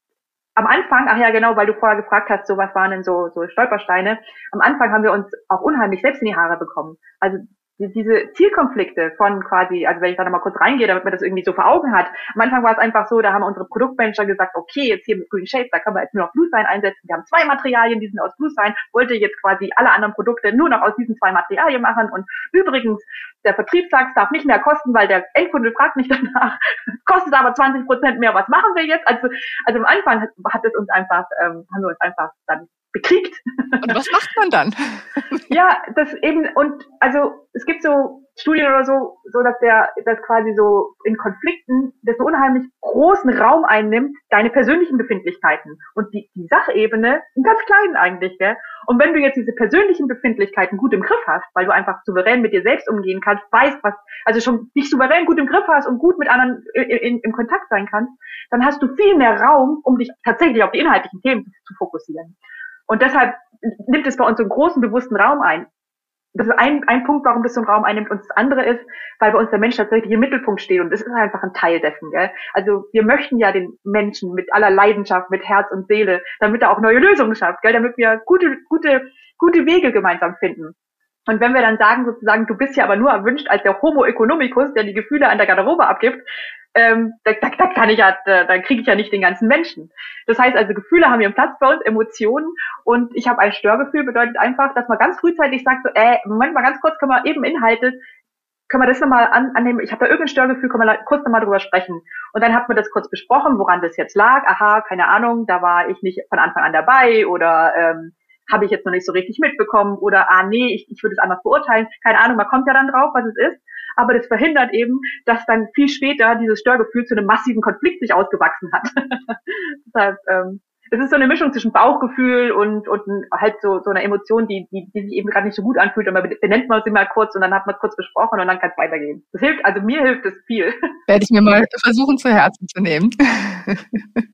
Speaker 1: am Anfang, ach ja genau, weil du vorher gefragt hast, so was waren denn so, so Stolpersteine, am Anfang haben wir uns auch unheimlich selbst in die Haare bekommen. Also diese Zielkonflikte von quasi, also wenn ich da nochmal kurz reingehe, damit man das irgendwie so vor Augen hat. Am Anfang war es einfach so, da haben unsere Produktmanager gesagt, okay, jetzt hier mit Green Shapes, da können wir jetzt nur noch Bluesign einsetzen. Wir haben zwei Materialien, die sind aus Bluesign, wollte jetzt quasi alle anderen Produkte nur noch aus diesen zwei Materialien machen. Und übrigens, der Vertriebstag darf nicht mehr kosten, weil der Endkunde fragt nicht danach, [laughs] kostet aber 20 Prozent mehr, was machen wir jetzt? Also, also am Anfang hat, hat es uns einfach, ähm, haben wir uns einfach dann bekriegt.
Speaker 3: Und was macht man dann? [laughs]
Speaker 1: ja, das eben, und also es gibt so Studien oder so, so dass der, das quasi so in Konflikten das so unheimlich großen Raum einnimmt, deine persönlichen Befindlichkeiten und die, die Sachebene einen ganz kleinen eigentlich, gell? Und wenn du jetzt diese persönlichen Befindlichkeiten gut im Griff hast, weil du einfach souverän mit dir selbst umgehen kannst, weißt, was, also schon dich souverän gut im Griff hast und gut mit anderen in, in, im Kontakt sein kannst, dann hast du viel mehr Raum, um dich tatsächlich auf die inhaltlichen Themen zu fokussieren. Und deshalb nimmt es bei uns so einen großen bewussten Raum ein. Das ist ein, ein Punkt, warum das so einen Raum einnimmt. Und das andere ist, weil bei uns der Mensch tatsächlich im Mittelpunkt steht. Und das ist einfach ein Teil dessen. Gell? Also wir möchten ja den Menschen mit aller Leidenschaft, mit Herz und Seele, damit er auch neue Lösungen schafft, gell? damit wir gute, gute, gute Wege gemeinsam finden. Und wenn wir dann sagen sozusagen, du bist ja aber nur erwünscht als der Homo economicus, der die Gefühle an der Garderobe abgibt, ähm, da, da, da kann ich ja, da, da kriege ich ja nicht den ganzen Menschen. Das heißt also, Gefühle haben ihren Platz bei uns, Emotionen und ich habe ein Störgefühl, bedeutet einfach, dass man ganz frühzeitig sagt, so, äh, Moment mal ganz kurz, können wir eben Inhalte, können wir das nochmal an, annehmen, ich habe da irgendein Störgefühl, können wir kurz nochmal drüber sprechen. Und dann hat man das kurz besprochen, woran das jetzt lag. Aha, keine Ahnung, da war ich nicht von Anfang an dabei oder ähm, habe ich jetzt noch nicht so richtig mitbekommen oder ah nee, ich, ich würde es anders beurteilen. Keine Ahnung, man kommt ja dann drauf, was es ist aber das verhindert eben, dass dann viel später dieses Störgefühl zu einem massiven Konflikt sich ausgewachsen hat. [laughs] Deshalb, ähm, es ist so eine Mischung zwischen Bauchgefühl und, und halt so, so einer Emotion, die, die, die sich eben gerade nicht so gut anfühlt. Und man benennt man sie mal kurz und dann hat man kurz besprochen und dann kann es weitergehen. Das hilft, also mir hilft es viel. [laughs]
Speaker 3: Werde ich mir mal versuchen zu Herzen zu nehmen. [laughs]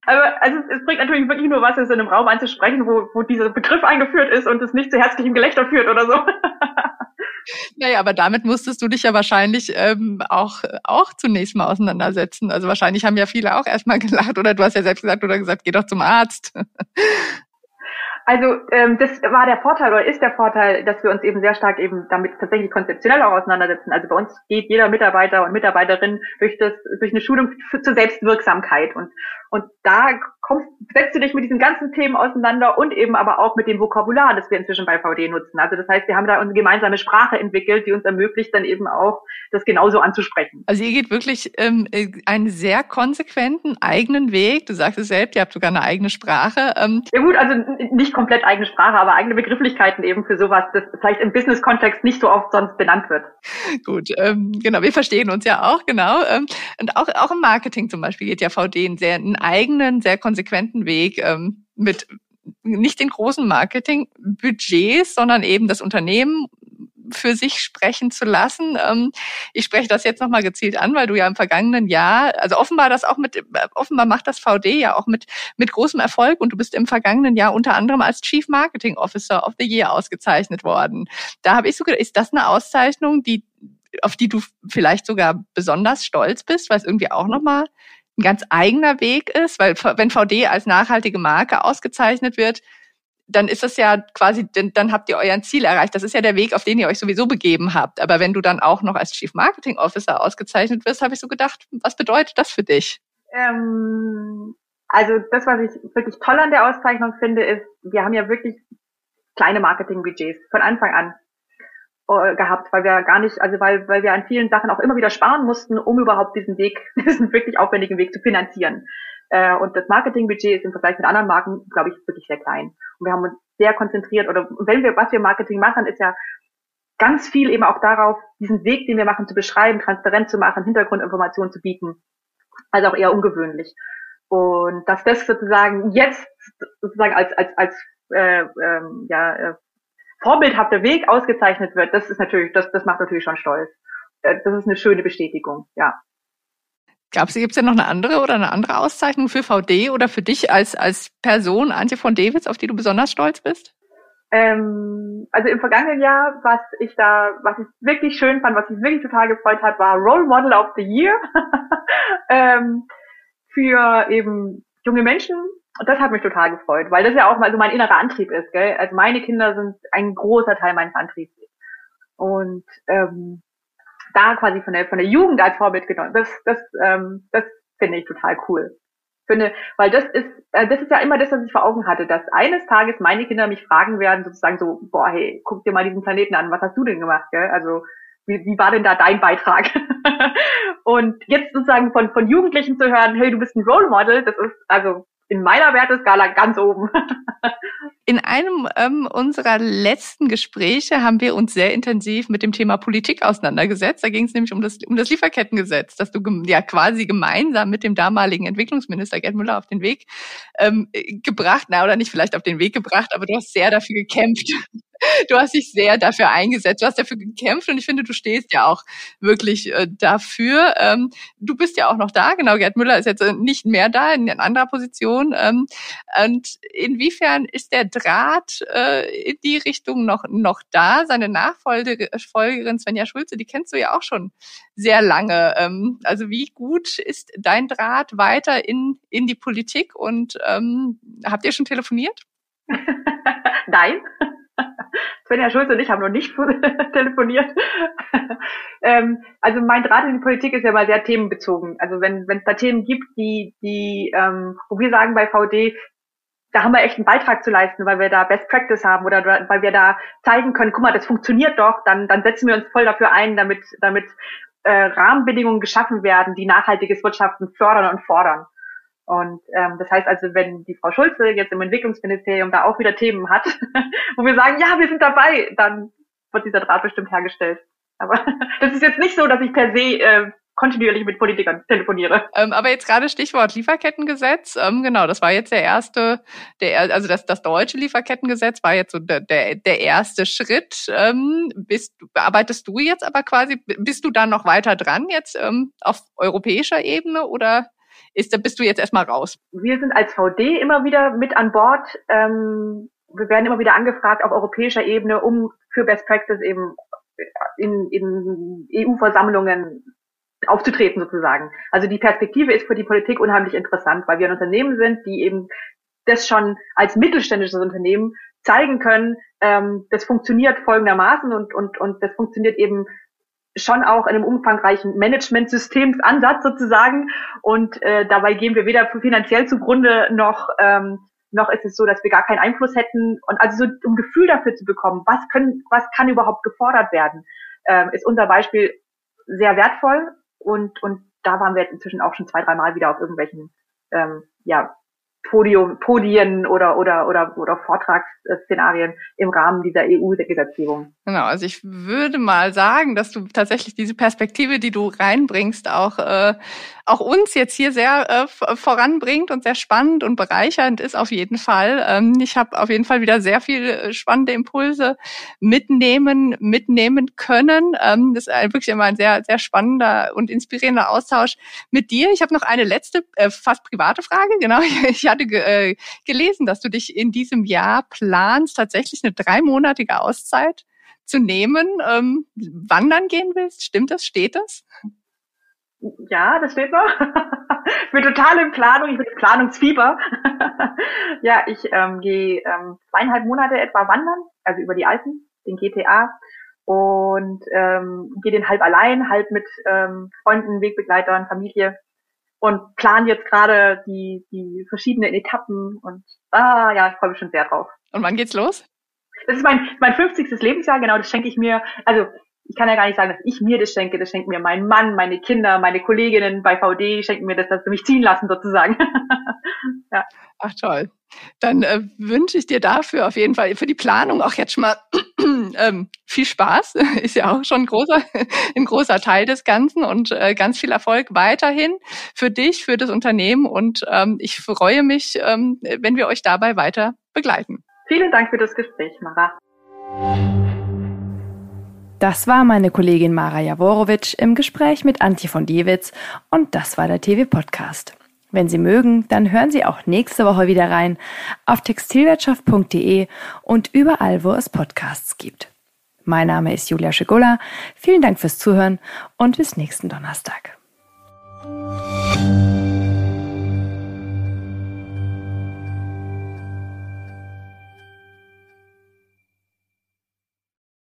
Speaker 1: Aber also es, es bringt natürlich wirklich nur was, es in einem Raum anzusprechen, wo, wo dieser Begriff eingeführt ist und es nicht zu herzlichem Gelächter führt oder so.
Speaker 3: Naja, aber damit musstest du dich ja wahrscheinlich ähm, auch, auch zunächst mal auseinandersetzen. Also wahrscheinlich haben ja viele auch erstmal [laughs] gelacht oder du hast ja selbst gesagt oder gesagt, geh doch zum Arzt.
Speaker 1: Also ähm, das war der Vorteil oder ist der Vorteil, dass wir uns eben sehr stark eben damit tatsächlich konzeptionell auch auseinandersetzen. Also bei uns geht jeder Mitarbeiter und Mitarbeiterin durch das durch eine Schulung zur Selbstwirksamkeit und und da kommst, setzt du dich mit diesen ganzen Themen auseinander und eben aber auch mit dem Vokabular, das wir inzwischen bei VD nutzen. Also das heißt, wir haben da unsere gemeinsame Sprache entwickelt, die uns ermöglicht, dann eben auch das genauso anzusprechen.
Speaker 3: Also ihr geht wirklich ähm, einen sehr konsequenten eigenen Weg. Du sagst es selbst, ihr habt sogar eine eigene Sprache.
Speaker 1: Ähm. Ja gut, also nicht komplett eigene Sprache, aber eigene Begrifflichkeiten eben für sowas, das vielleicht im Business-Kontext nicht so oft sonst benannt wird.
Speaker 3: Gut, ähm, genau, wir verstehen uns ja auch, genau. Ähm, und auch, auch im Marketing zum Beispiel geht ja VD einen sehr einen eigenen, sehr konsequenten Weg ähm, mit nicht den großen Marketingbudgets, sondern eben das Unternehmen für sich sprechen zu lassen. Ähm, ich spreche das jetzt nochmal gezielt an, weil du ja im vergangenen Jahr, also offenbar das auch mit, offenbar macht das VD ja auch mit, mit großem Erfolg und du bist im vergangenen Jahr unter anderem als Chief Marketing Officer of the Year ausgezeichnet worden. Da habe ich so gedacht, ist das eine Auszeichnung, die, auf die du vielleicht sogar besonders stolz bist, weil es irgendwie auch nochmal ein ganz eigener Weg ist, weil wenn VD als nachhaltige Marke ausgezeichnet wird, dann ist das ja quasi, dann habt ihr euer Ziel erreicht. Das ist ja der Weg, auf den ihr euch sowieso begeben habt. Aber wenn du dann auch noch als Chief Marketing Officer ausgezeichnet wirst, habe ich so gedacht, was bedeutet das für dich?
Speaker 1: Ähm, also das, was ich wirklich toll an der Auszeichnung finde, ist, wir haben ja wirklich kleine Marketingbudgets von Anfang an gehabt, weil wir gar nicht, also weil, weil wir an vielen Sachen auch immer wieder sparen mussten, um überhaupt diesen Weg, [laughs] diesen wirklich aufwendigen Weg zu finanzieren. Äh, und das Marketingbudget ist im Vergleich mit anderen Marken, glaube ich, wirklich sehr klein. Und wir haben uns sehr konzentriert oder wenn wir, was wir Marketing machen, ist ja ganz viel eben auch darauf, diesen Weg, den wir machen, zu beschreiben, transparent zu machen, Hintergrundinformationen zu bieten. Also auch eher ungewöhnlich. Und dass das sozusagen jetzt sozusagen als als als äh, ähm, ja, äh, vorbildhafter Weg ausgezeichnet wird, das ist natürlich, das, das macht natürlich schon stolz. Äh, das ist eine schöne Bestätigung, ja.
Speaker 3: Gab's, gibt's denn noch eine andere oder eine andere Auszeichnung für VD oder für dich als, als Person, Antje von Davids, auf die du besonders stolz bist?
Speaker 1: Ähm, also im vergangenen Jahr, was ich da, was ich wirklich schön fand, was mich wirklich total gefreut hat, war Role Model of the Year [laughs] ähm, für eben junge Menschen. Und das hat mich total gefreut, weil das ja auch mal so mein innerer Antrieb ist. Gell? Also meine Kinder sind ein großer Teil meines Antriebs. Und ähm, da quasi von der von der Jugend als Vorbild genommen. Das das ähm, das finde ich total cool. Finde, weil das ist äh, das ist ja immer das, was ich vor Augen hatte, dass eines Tages meine Kinder mich fragen werden, sozusagen so, boah, hey, guck dir mal diesen Planeten an, was hast du denn gemacht, gell? Also wie, wie war denn da dein Beitrag? [laughs] und jetzt sozusagen von von Jugendlichen zu hören, hey, du bist ein Role Model, das ist also in meiner Werteskala ganz oben. [laughs]
Speaker 3: In einem ähm, unserer letzten Gespräche haben wir uns sehr intensiv mit dem Thema Politik auseinandergesetzt. Da ging es nämlich um das, um das Lieferkettengesetz, das du ja quasi gemeinsam mit dem damaligen Entwicklungsminister Gerd Müller auf den Weg ähm, gebracht, na oder nicht vielleicht auf den Weg gebracht, aber du hast sehr dafür gekämpft, du hast dich sehr dafür eingesetzt, du hast dafür gekämpft und ich finde, du stehst ja auch wirklich äh, dafür. Ähm, du bist ja auch noch da, genau, Gerd Müller ist jetzt äh, nicht mehr da, in, anderer Position. Ähm, und inwiefern ist der Draht äh, in die Richtung noch, noch da? Seine Nachfolgerin Svenja Schulze, die kennst du ja auch schon sehr lange. Ähm, also wie gut ist dein Draht weiter in, in die Politik und ähm, habt ihr schon telefoniert? [laughs]
Speaker 1: Nein. Svenja Schulze und ich haben noch nicht [laughs] telefoniert. ähm, also mein Draht in die Politik ist ja mal sehr themenbezogen. Also wenn wenn es da Themen gibt, die die ähm, wo wir sagen bei VD, da haben wir echt einen Beitrag zu leisten, weil wir da Best Practice haben oder weil wir da zeigen können, guck mal, das funktioniert doch, dann dann setzen wir uns voll dafür ein, damit damit äh, Rahmenbedingungen geschaffen werden, die nachhaltiges Wirtschaften fördern und fordern. Und ähm, das heißt also, wenn die Frau Schulze jetzt im Entwicklungsministerium da auch wieder Themen hat, [laughs] wo wir sagen, ja, wir sind dabei, dann wird dieser Draht bestimmt hergestellt. Aber [laughs] das ist jetzt nicht so, dass ich per se äh, kontinuierlich mit Politikern telefoniere.
Speaker 3: Ähm, aber jetzt gerade Stichwort Lieferkettengesetz. Ähm, genau, das war jetzt der erste, der, also das, das deutsche Lieferkettengesetz war jetzt so der, der, der erste Schritt. Ähm, bist, bearbeitest du jetzt aber quasi, bist du da noch weiter dran jetzt ähm, auf europäischer Ebene oder ist, da bist du jetzt erstmal raus?
Speaker 1: Wir sind als VD immer wieder mit an Bord. Ähm, wir werden immer wieder angefragt auf europäischer Ebene, um für Best Practice eben in, in EU-Versammlungen aufzutreten sozusagen. Also die Perspektive ist für die Politik unheimlich interessant, weil wir ein Unternehmen sind, die eben das schon als mittelständisches Unternehmen zeigen können, ähm, das funktioniert folgendermaßen und, und, und das funktioniert eben schon auch in einem umfangreichen Management-Systemsansatz sozusagen. Und äh, dabei gehen wir weder finanziell zugrunde noch ähm, noch ist es so, dass wir gar keinen Einfluss hätten. Und also so um Gefühl dafür zu bekommen, was können, was kann überhaupt gefordert werden, ähm, ist unser Beispiel sehr wertvoll. Und und da waren wir inzwischen auch schon zwei, dreimal wieder auf irgendwelchen ähm, ja, Podium, Podien oder, oder, oder, oder Vortragsszenarien im Rahmen dieser EU-Gesetzgebung.
Speaker 3: Genau, also ich würde mal sagen, dass du tatsächlich diese Perspektive, die du reinbringst, auch, äh, auch uns jetzt hier sehr äh, voranbringt und sehr spannend und bereichernd ist auf jeden Fall. Ähm, ich habe auf jeden Fall wieder sehr viel äh, spannende Impulse mitnehmen, mitnehmen können. Ähm, das ist wirklich immer ein sehr, sehr spannender und inspirierender Austausch mit dir. Ich habe noch eine letzte, äh, fast private Frage. Genau, [laughs] ich hatte ge äh, gelesen, dass du dich in diesem Jahr planst, tatsächlich eine dreimonatige Auszeit zu nehmen, ähm, wandern gehen willst. Stimmt das? Steht das?
Speaker 1: Ja, das steht noch. [laughs] ich bin total in Planung, ich bin im Planungsfieber. [laughs] ja, ich ähm, gehe ähm, zweieinhalb Monate etwa wandern, also über die Alpen, den GTA und ähm, gehe den halb allein, halb mit ähm, Freunden, Wegbegleitern, Familie und plan jetzt gerade die, die verschiedenen Etappen und ah ja, ich freue mich schon sehr drauf.
Speaker 3: Und wann geht's los?
Speaker 1: Das ist mein, mein 50. Lebensjahr, genau, das schenke ich mir, also ich kann ja gar nicht sagen, dass ich mir das schenke, das schenkt mir mein Mann, meine Kinder, meine Kolleginnen bei VD, schenken mir das, dass sie mich ziehen lassen sozusagen. [laughs]
Speaker 3: ja. Ach toll. Dann äh, wünsche ich dir dafür auf jeden Fall für die Planung auch jetzt schon mal [clears throat] ähm, viel Spaß. [laughs] Ist ja auch schon ein großer, [laughs] ein großer Teil des Ganzen und äh, ganz viel Erfolg weiterhin für dich, für das Unternehmen und ähm, ich freue mich, ähm, wenn wir euch dabei weiter begleiten.
Speaker 1: Vielen Dank für das Gespräch, Mara.
Speaker 2: Das war meine Kollegin Mara Jaworowitsch im Gespräch mit Antje von Diewitz und das war der TV-Podcast. Wenn Sie mögen, dann hören Sie auch nächste Woche wieder rein auf textilwirtschaft.de und überall, wo es Podcasts gibt. Mein Name ist Julia Schigula. Vielen Dank fürs Zuhören und bis nächsten Donnerstag.